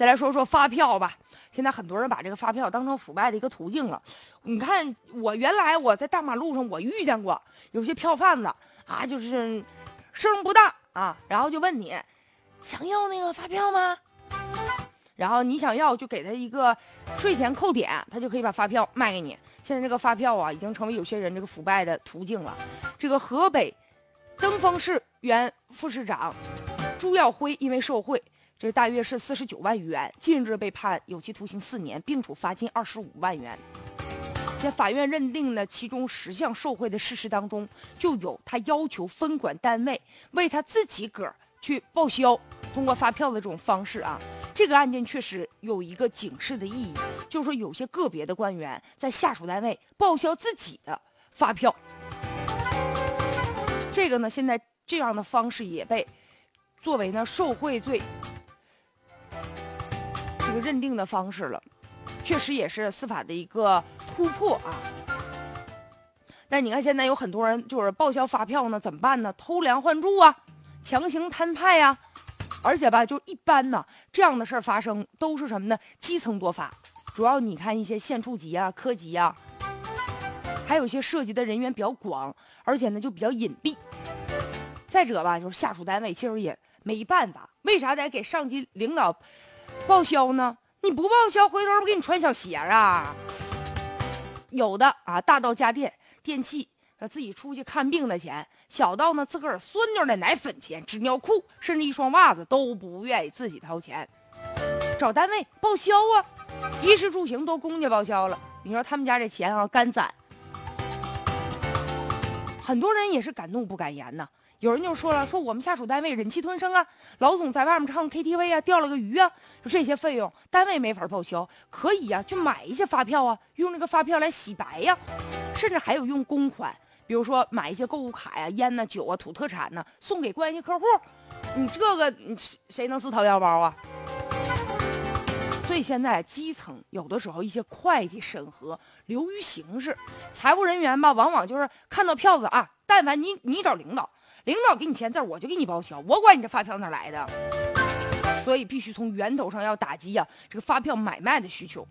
再来说说发票吧。现在很多人把这个发票当成腐败的一个途径了。你看，我原来我在大马路上我遇见过有些票贩子啊，就是声不大啊，然后就问你想要那个发票吗？然后你想要就给他一个税前扣点，他就可以把发票卖给你。现在这个发票啊，已经成为有些人这个腐败的途径了。这个河北登封市原副市长朱耀辉因为受贿。这大约是四十九万余元，近日被判有期徒刑四年，并处罚金二十五万元。在法院认定的其中十项受贿的事实当中，就有他要求分管单位为他自己个儿去报销，通过发票的这种方式啊。这个案件确实有一个警示的意义，就是说有些个别的官员在下属单位报销自己的发票。这个呢，现在这样的方式也被作为呢受贿罪。这个认定的方式了，确实也是司法的一个突破啊。但你看现在有很多人就是报销发票呢，怎么办呢？偷梁换柱啊，强行摊派呀。而且吧，就一般呢，这样的事儿发生都是什么呢？基层多发，主要你看一些县处级啊、科级啊，还有一些涉及的人员比较广，而且呢就比较隐蔽。再者吧，就是下属单位其实也没办法，为啥得给上级领导？报销呢？你不报销，回头不给你穿小鞋啊？有的啊，大到家电、电器，自己出去看病的钱；小到呢，自个儿孙女的奶粉钱、纸尿裤，甚至一双袜子都不愿意自己掏钱，找单位报销啊。衣食住行都公家报销了，你说他们家这钱啊，干攒。很多人也是敢怒不敢言呐。有人就说了，说我们下属单位忍气吞声啊，老总在外面唱 KTV 啊，钓了个鱼啊，说这些费用单位没法报销，可以呀，去买一些发票啊，用这个发票来洗白呀，甚至还有用公款，比如说买一些购物卡呀、烟呐、酒啊、土特产呐，送给关系客户，你这个你谁能自掏腰包啊？所以现在基层有的时候一些会计审核流于形式，财务人员吧，往往就是看到票子啊，但凡你你找领导。领导给你签字，我就给你报销，我管你这发票哪来的。所以必须从源头上要打击呀，这个发票买卖的需求。